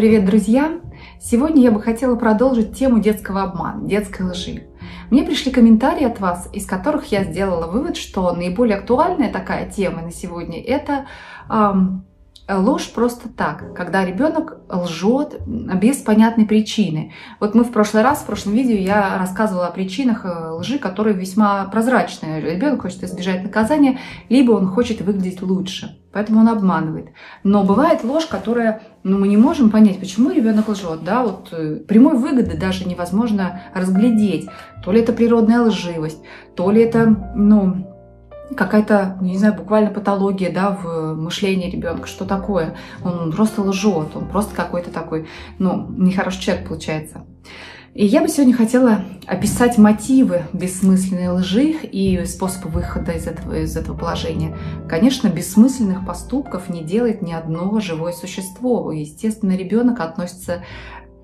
Привет, друзья! Сегодня я бы хотела продолжить тему детского обмана, детской лжи. Мне пришли комментарии от вас, из которых я сделала вывод, что наиболее актуальная такая тема на сегодня – это эм, ложь просто так, когда ребенок лжет без понятной причины. Вот мы в прошлый раз, в прошлом видео я рассказывала о причинах э, лжи, которые весьма прозрачные. Ребенок хочет избежать наказания, либо он хочет выглядеть лучше, поэтому он обманывает. Но бывает ложь, которая ну, мы не можем понять, почему ребенок лжет. Да? Вот, э, прямой выгоды даже невозможно разглядеть. То ли это природная лживость, то ли это ну, какая-то, не знаю, буквально патология да, в мышлении ребенка. Что такое? Он просто лжет, он просто какой-то такой, ну, нехороший человек получается. И я бы сегодня хотела описать мотивы бессмысленной лжи и способы выхода из этого, из этого положения. Конечно, бессмысленных поступков не делает ни одно живое существо. Естественно, ребенок относится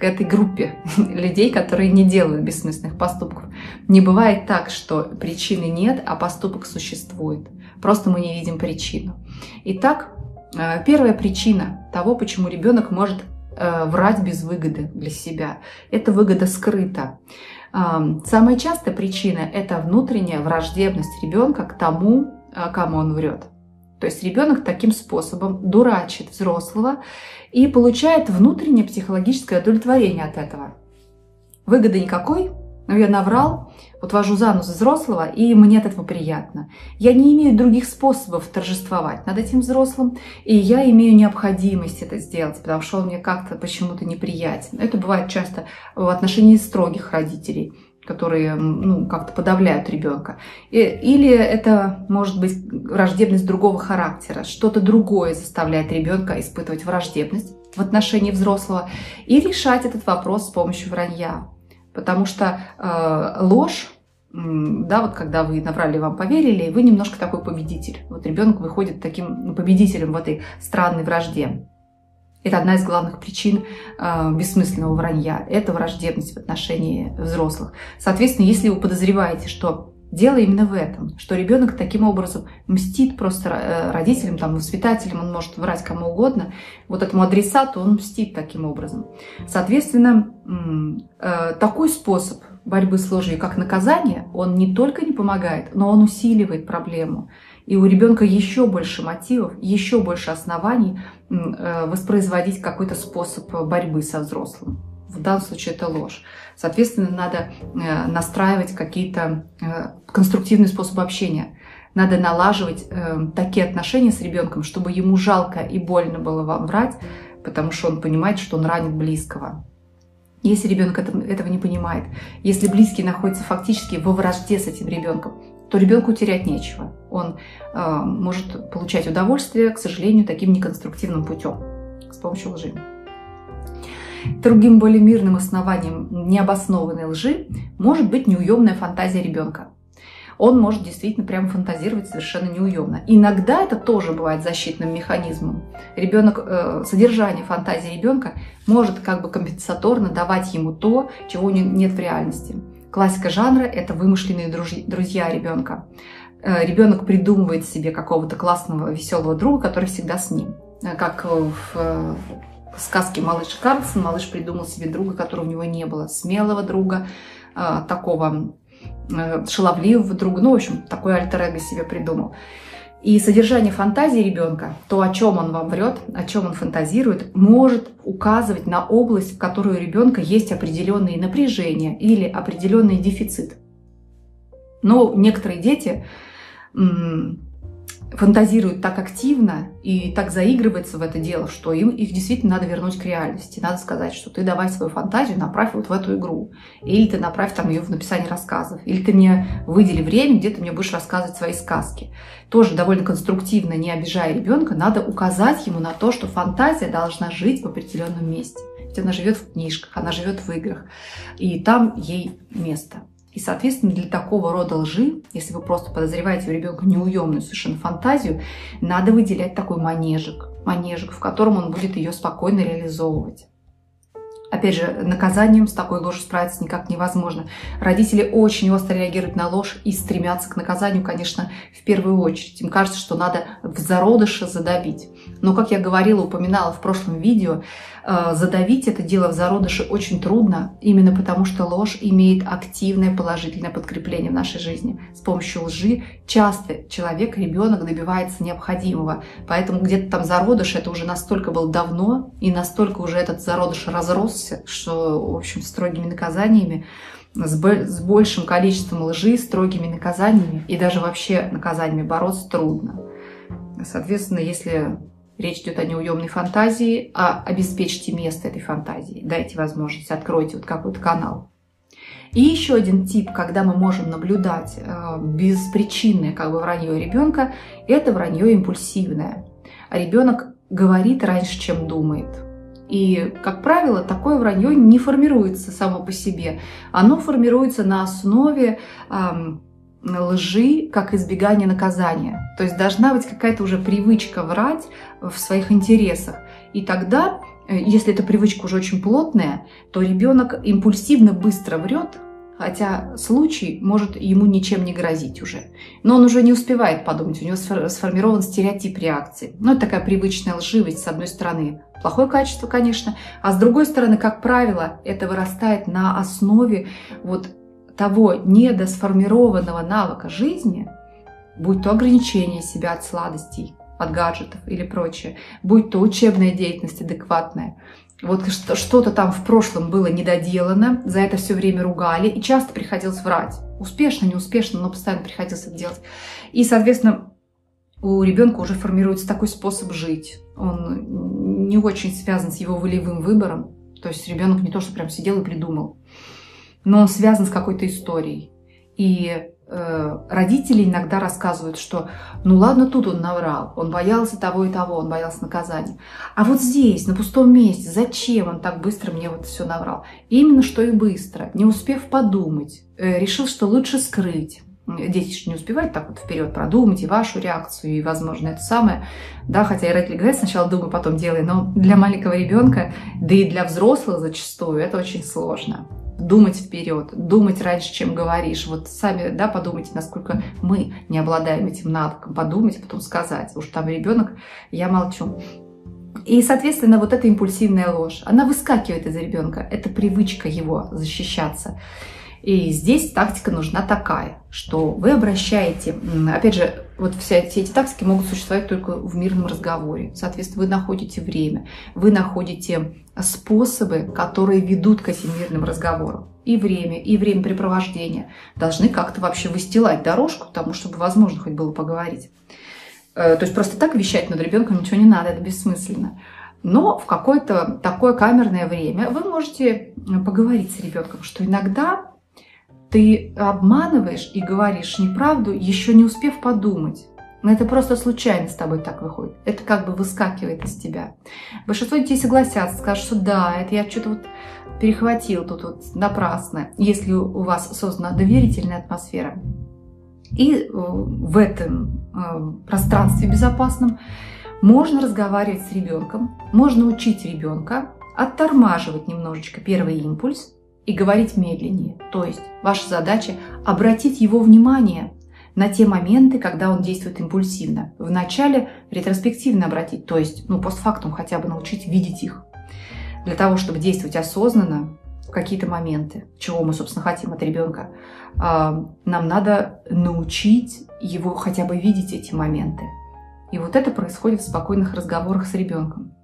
к этой группе людей, которые не делают бессмысленных поступков. Не бывает так, что причины нет, а поступок существует. Просто мы не видим причину. Итак, э, первая причина того, почему ребенок может э, врать без выгоды для себя, это выгода скрыта. Самая частая причина – это внутренняя враждебность ребенка к тому, э, кому он врет. То есть ребенок таким способом дурачит взрослого и получает внутреннее психологическое удовлетворение от этого. Выгоды никакой, но я наврал, вот вожу за нос взрослого, и мне от этого приятно. Я не имею других способов торжествовать над этим взрослым, и я имею необходимость это сделать, потому что он мне как-то почему-то неприятен. Это бывает часто в отношении строгих родителей – которые ну, как-то подавляют ребенка. Или это может быть враждебность другого характера, что-то другое заставляет ребенка испытывать враждебность в отношении взрослого и решать этот вопрос с помощью вранья. Потому что э, ложь, да, вот когда вы наврали, вам поверили, вы немножко такой победитель. Вот ребенок выходит таким победителем в этой странной вражде. Это одна из главных причин э, бессмысленного вранья. Это враждебность в отношении взрослых. Соответственно, если вы подозреваете, что дело именно в этом, что ребенок таким образом мстит просто э, родителям, там, воспитателям, он может врать кому угодно, вот этому адресату он мстит таким образом. Соответственно, э, такой способ борьбы с ложью, как наказание, он не только не помогает, но он усиливает проблему. И у ребенка еще больше мотивов, еще больше оснований э, воспроизводить какой-то способ борьбы со взрослым. В данном случае это ложь. Соответственно, надо э, настраивать какие-то э, конструктивные способы общения. Надо налаживать такие отношения с ребенком, чтобы ему жалко и больно было вам врать, потому что он понимает, что он ранит близкого. Если ребенок этого не понимает, если близкий находится фактически во вражде с этим ребенком, то ребенку терять нечего. Он э, может получать удовольствие, к сожалению, таким неконструктивным путем, с помощью лжи. Другим более мирным основанием необоснованной лжи может быть неуемная фантазия ребенка. Он может действительно прямо фантазировать совершенно неуемно. Иногда это тоже бывает защитным механизмом. Ребенок, э, содержание фантазии ребенка может как бы компенсаторно давать ему то, чего нет в реальности. Классика жанра – это вымышленные друзья ребенка. Э, ребенок придумывает себе какого-то классного, веселого друга, который всегда с ним. Э, как в э, сказке «Малыш Карлсон» малыш придумал себе друга, которого у него не было. Смелого друга, такого шаловливого друга. Ну, в общем, такой альтер себе придумал. И содержание фантазии ребенка, то, о чем он вам врет, о чем он фантазирует, может указывать на область, в которой у ребенка есть определенные напряжения или определенный дефицит. Но некоторые дети фантазируют так активно и так заигрываются в это дело, что им их действительно надо вернуть к реальности. Надо сказать, что ты давай свою фантазию направь вот в эту игру. Или ты направь там ее в написание рассказов. Или ты мне выдели время, где ты мне будешь рассказывать свои сказки. Тоже довольно конструктивно, не обижая ребенка, надо указать ему на то, что фантазия должна жить в определенном месте. Ведь она живет в книжках, она живет в играх. И там ей место. И, соответственно, для такого рода лжи, если вы просто подозреваете у ребенка неуемную совершенно фантазию, надо выделять такой манежик, манежик, в котором он будет ее спокойно реализовывать. Опять же, наказанием с такой ложью справиться никак невозможно. Родители очень остро реагируют на ложь и стремятся к наказанию, конечно, в первую очередь. Им кажется, что надо в зародыше задавить. Но, как я говорила, упоминала в прошлом видео, э, задавить это дело в зародыше очень трудно, именно потому что ложь имеет активное положительное подкрепление в нашей жизни. С помощью лжи часто человек, ребенок добивается необходимого. Поэтому где-то там зародыш, это уже настолько было давно, и настолько уже этот зародыш разросся, что, в общем, строгими наказаниями с большим количеством лжи, строгими наказаниями и даже вообще наказаниями бороться трудно. Соответственно, если речь идет о неуемной фантазии, а обеспечьте место этой фантазии, дайте возможность, откройте вот какой-то канал. И еще один тип, когда мы можем наблюдать э, беспричинное как бы вранье ребенка, это вранье импульсивное. Ребенок говорит раньше, чем думает. И, как правило, такое вранье не формируется само по себе. Оно формируется на основе эм, лжи как избегание наказания. То есть должна быть какая-то уже привычка врать в своих интересах. И тогда, э, если эта привычка уже очень плотная, то ребенок импульсивно быстро врет, хотя случай может ему ничем не грозить уже. Но он уже не успевает подумать, у него сформирован стереотип реакции. Ну, это такая привычная лживость, с одной стороны, плохое качество, конечно, а с другой стороны, как правило, это вырастает на основе вот того недосформированного навыка жизни, будь то ограничение себя от сладостей, от гаджетов или прочее, будь то учебная деятельность адекватная, вот что-то там в прошлом было недоделано, за это все время ругали, и часто приходилось врать. Успешно, неуспешно, но постоянно приходилось это делать. И, соответственно, у ребенка уже формируется такой способ жить. Он не очень связан с его волевым выбором. То есть ребенок не то, что прям сидел и придумал но он связан с какой-то историей. И родители иногда рассказывают, что ну ладно, тут он наврал, он боялся того и того, он боялся наказания. А вот здесь, на пустом месте, зачем он так быстро мне вот все наврал? Именно что и быстро, не успев подумать, э, решил, что лучше скрыть. Дети же не успевают так вот вперед продумать и вашу реакцию, и, возможно, это самое. Да, хотя и родители говорят, сначала думай, потом делай, но для маленького ребенка, да и для взрослых зачастую, это очень сложно думать вперед, думать раньше, чем говоришь. Вот сами, да, подумайте, насколько мы не обладаем этим навыком, подумать, а потом сказать. Уж там ребенок, я молчу. И, соответственно, вот эта импульсивная ложь, она выскакивает из ребенка. Это привычка его защищаться. И здесь тактика нужна такая, что вы обращаете, опять же, вот все, все эти тактики могут существовать только в мирном разговоре. Соответственно, вы находите время, вы находите способы, которые ведут к этим мирным разговорам. И время, и времяпрепровождение должны как-то вообще выстилать дорожку тому, чтобы возможно хоть было поговорить. Э, то есть просто так вещать над ребенком ничего не надо, это бессмысленно. Но в какое-то такое камерное время вы можете поговорить с ребенком, что иногда ты обманываешь и говоришь неправду, еще не успев подумать. Но это просто случайно с тобой так выходит. Это как бы выскакивает из тебя. Большинство детей согласятся, скажут, что да, это я что-то вот перехватил тут вот напрасно, если у вас создана доверительная атмосфера. И э, в этом э, пространстве безопасном можно разговаривать с ребенком, можно учить ребенка, оттормаживать немножечко первый импульс, и говорить медленнее. То есть ваша задача обратить его внимание на те моменты, когда он действует импульсивно. Вначале ретроспективно обратить, то есть ну, постфактум хотя бы научить видеть их. Для того, чтобы действовать осознанно в какие-то моменты, чего мы, собственно, хотим от ребенка, а, нам надо научить его хотя бы видеть эти моменты. И вот это происходит в спокойных разговорах с ребенком.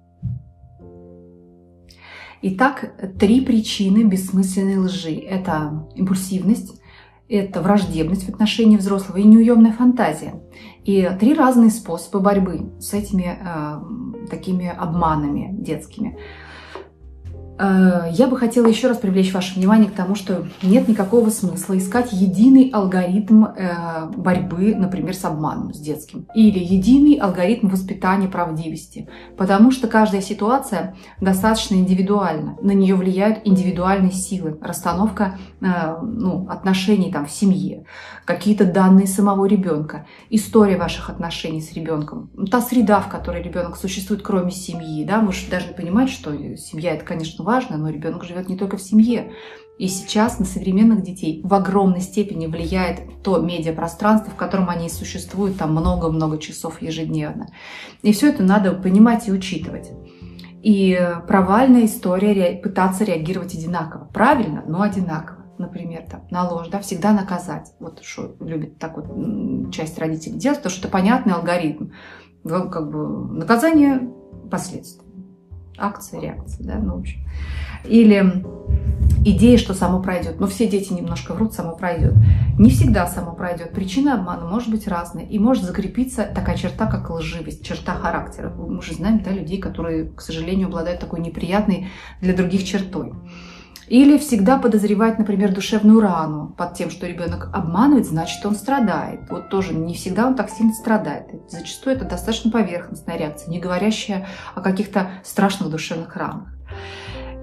Итак, три причины бессмысленной лжи. Это импульсивность, это враждебность в отношении взрослого и неуемная фантазия. И три разные способа борьбы с этими э, такими обманами детскими. Э, я бы хотела еще раз привлечь ваше внимание к тому, что нет никакого смысла искать единый алгоритм э, борьбы, например, с обманом, с детским, или единый алгоритм воспитания правдивости, потому что каждая ситуация достаточно индивидуальна, на нее влияют индивидуальные силы, расстановка э, ну, отношений там, в семье, какие-то данные самого ребенка, история ваших отношений с ребенком, та среда, в которой ребенок существует, кроме семьи. Да? Вы же должны понимать, что семья это, конечно, важно, но ребенок живет не только в семье. И сейчас на современных детей в огромной степени влияет то медиапространство, в котором они существуют там много-много часов ежедневно. И все это надо понимать и учитывать. И провальная история пытаться реагировать одинаково. Правильно, но одинаково. Например, там, на ложь, да, всегда наказать. Вот что любит так вот часть родителей делать, потому что это понятный алгоритм. Как бы наказание, последствия. Акция, реакция, да, ну, в общем. Или идея, что само пройдет. Но все дети немножко врут, само пройдет. Не всегда само пройдет. Причина обмана может быть разная. И может закрепиться такая черта, как лживость, черта характера. Мы же знаем да, людей, которые, к сожалению, обладают такой неприятной для других чертой. Или всегда подозревать, например, душевную рану под тем, что ребенок обманывает, значит, он страдает. Вот тоже не всегда он так сильно страдает. Зачастую это достаточно поверхностная реакция, не говорящая о каких-то страшных душевных ранах.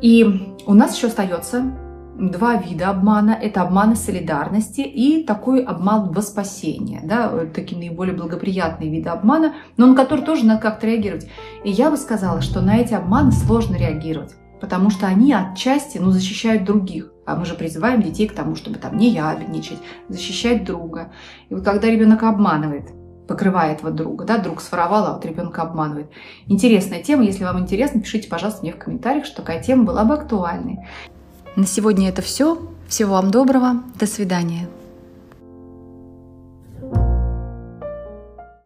И у нас еще остается два вида обмана. Это обманы солидарности и такой обман во спасение. Да, такие наиболее благоприятные виды обмана, но на которые тоже надо как-то реагировать. И я бы сказала, что на эти обманы сложно реагировать, потому что они отчасти ну, защищают других. А мы же призываем детей к тому, чтобы там не ябедничать, защищать друга. И вот когда ребенок обманывает, покрывает вот друга, да, друг своровал, а вот ребенка обманывает. Интересная тема, если вам интересно, пишите, пожалуйста, мне в комментариях, что такая тема была бы актуальной. На сегодня это все. Всего вам доброго. До свидания.